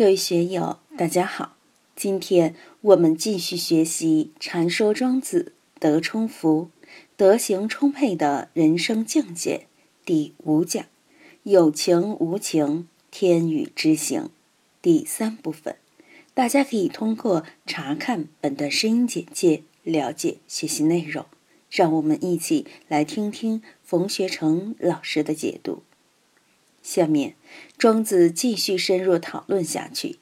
各位学友，大家好！今天我们继续学习《禅说庄子德充福、德行充沛的人生境界》第五讲“有情无情，天与之行”第三部分。大家可以通过查看本段声音简介了解学习内容。让我们一起来听听冯学成老师的解读。下面，庄子继续深入讨论下去，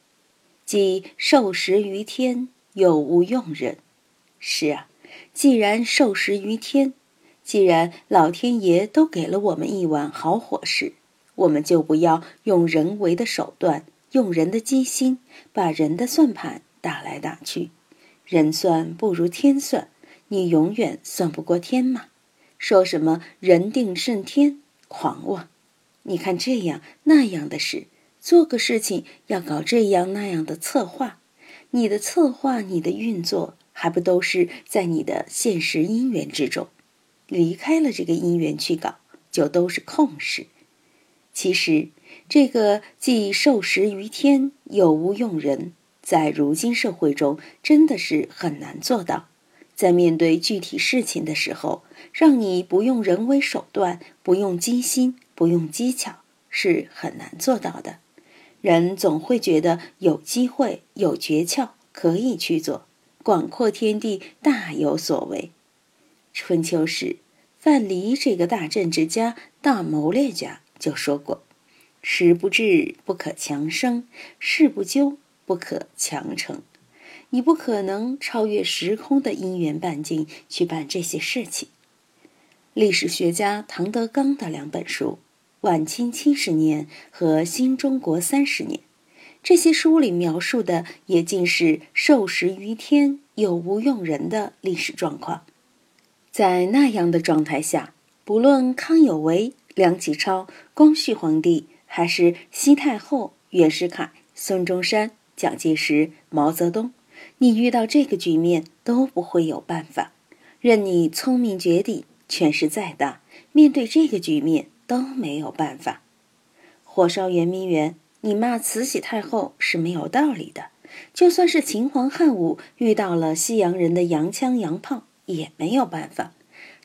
即受食于天，有无用人？是啊，既然受食于天，既然老天爷都给了我们一碗好伙食，我们就不要用人为的手段，用人的机心，把人的算盘打来打去。人算不如天算，你永远算不过天嘛？说什么人定胜天，狂妄！你看这样那样的事，做个事情要搞这样那样的策划，你的策划、你的运作还不都是在你的现实因缘之中？离开了这个因缘去搞，就都是空事。其实，这个既受食于天，又无用人，在如今社会中真的是很难做到。在面对具体事情的时候，让你不用人为手段，不用机心。不用技巧是很难做到的，人总会觉得有机会、有诀窍可以去做。广阔天地大有所为。春秋时，范蠡这个大政治家、大谋略家就说过：“时不至，不可强生；事不究，不可强成。”你不可能超越时空的因缘半径去办这些事情。历史学家唐德刚的两本书。晚清七十年和新中国三十年，这些书里描述的也尽是受食于天，有无用人的历史状况。在那样的状态下，不论康有为、梁启超、光绪皇帝，还是西太后、袁世凯、孙中山、蒋介石、毛泽东，你遇到这个局面都不会有办法。任你聪明绝顶，权势再大，面对这个局面。都没有办法。火烧圆明园，你骂慈禧太后是没有道理的。就算是秦皇汉武遇到了西洋人的洋枪洋炮，也没有办法。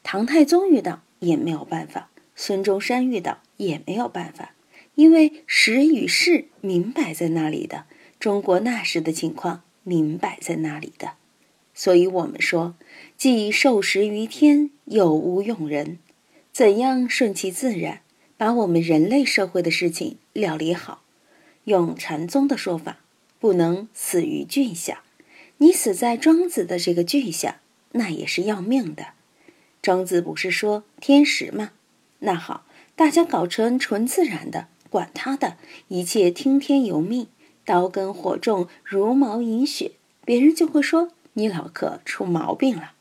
唐太宗遇到也没有办法。孙中山遇到也没有办法，因为时与势明摆在那里的。中国那时的情况明摆在那里的。所以我们说，既受时于天，又无用人。怎样顺其自然，把我们人类社会的事情料理好？用禅宗的说法，不能死于句下。你死在庄子的这个句下，那也是要命的。庄子不是说天时吗？那好，大家搞成纯自然的，管他的，一切听天由命，刀耕火种，茹毛饮血，别人就会说你老客出毛病了。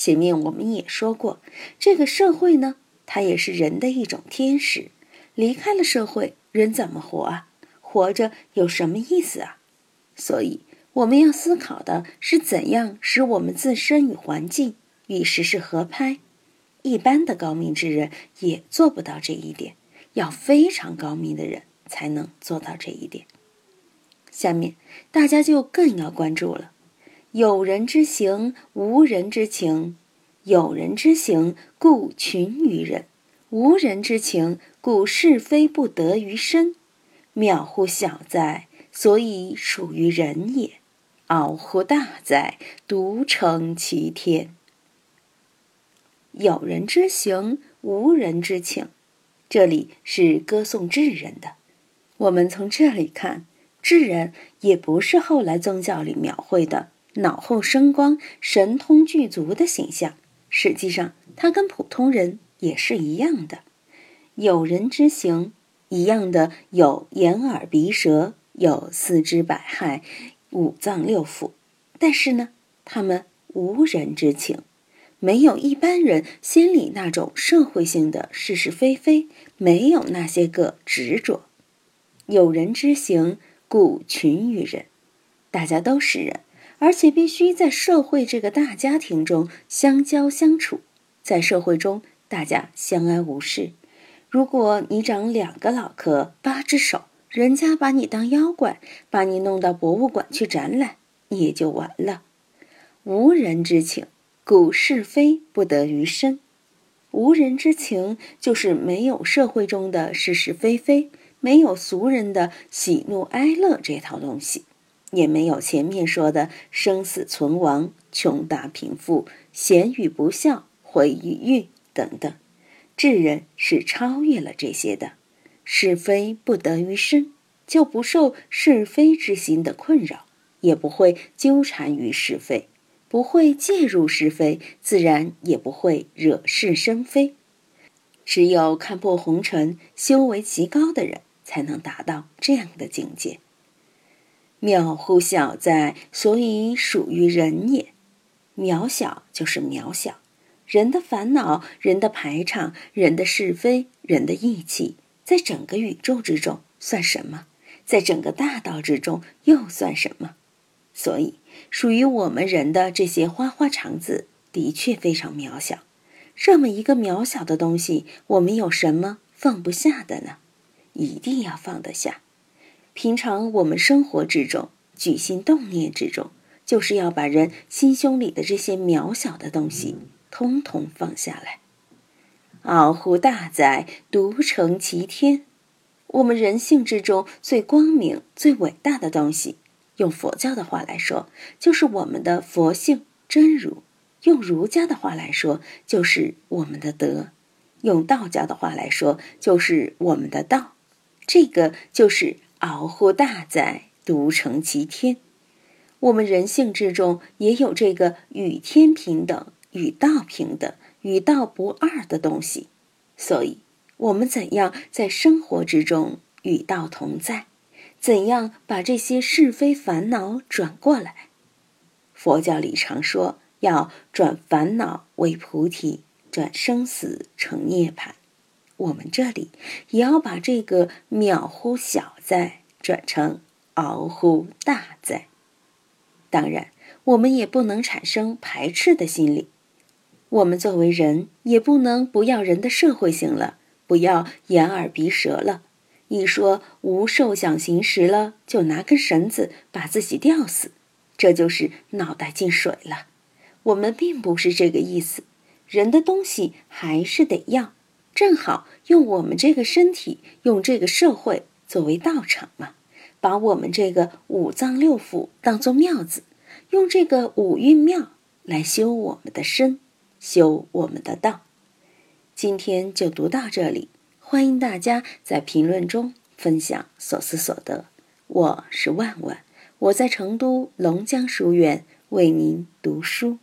前面我们也说过，这个社会呢，它也是人的一种天使。离开了社会，人怎么活啊？活着有什么意思啊？所以我们要思考的是，怎样使我们自身与环境与时事合拍。一般的高明之人也做不到这一点，要非常高明的人才能做到这一点。下面大家就更要关注了。有人之行，无人之情；有人之行，故群于人；无人之情，故是非不得于身。渺乎小哉，所以属于人也；傲乎大哉，独成其天。有人之行，无人之情，这里是歌颂智人的。我们从这里看，智人也不是后来宗教里描绘的。脑后生光、神通具足的形象，实际上他跟普通人也是一样的。有人之行，一样的有眼耳鼻舌，有四肢百骸、五脏六腑，但是呢，他们无人之情，没有一般人心里那种社会性的是是非非，没有那些个执着。有人之行，故群于人，大家都是人。而且必须在社会这个大家庭中相交相处，在社会中大家相安无事。如果你长两个脑壳、八只手，人家把你当妖怪，把你弄到博物馆去展览，你也就完了。无人之情，故是非不得于身。无人之情，就是没有社会中的是是非非，没有俗人的喜怒哀乐这套东西，也没有前面说的生死存亡、穷大贫富、贤与不孝、毁与誉等等。智人是超越了这些的，是非不得于身，就不受是非之心的困扰，也不会纠缠于是非。不会介入是非，自然也不会惹是生非。只有看破红尘、修为极高的人，才能达到这样的境界。渺乎小哉，所以属于人也。渺小就是渺小，人的烦恼、人的排场、人的是非、人的义气，在整个宇宙之中算什么？在整个大道之中又算什么？所以。属于我们人的这些花花肠子，的确非常渺小。这么一个渺小的东西，我们有什么放不下的呢？一定要放得下。平常我们生活之中，举心动念之中，就是要把人心胸里的这些渺小的东西，通通放下来。傲乎大哉，独成其天。我们人性之中最光明、最伟大的东西。用佛教的话来说，就是我们的佛性真如；用儒家的话来说，就是我们的德；用道教的话来说，就是我们的道。这个就是傲乎大哉，独成其天。我们人性之中也有这个与天平等、与道平等、与道不二的东西，所以，我们怎样在生活之中与道同在？怎样把这些是非烦恼转过来？佛教里常说要转烦恼为菩提，转生死成涅槃。我们这里也要把这个渺乎小在转成傲乎大哉。当然，我们也不能产生排斥的心理。我们作为人，也不能不要人的社会性了，不要眼耳鼻舌了。一说无受想行识了，就拿根绳子把自己吊死，这就是脑袋进水了。我们并不是这个意思，人的东西还是得要，正好用我们这个身体，用这个社会作为道场嘛，把我们这个五脏六腑当做庙子，用这个五蕴庙来修我们的身，修我们的道。今天就读到这里。欢迎大家在评论中分享所思所得。我是万万，我在成都龙江书院为您读书。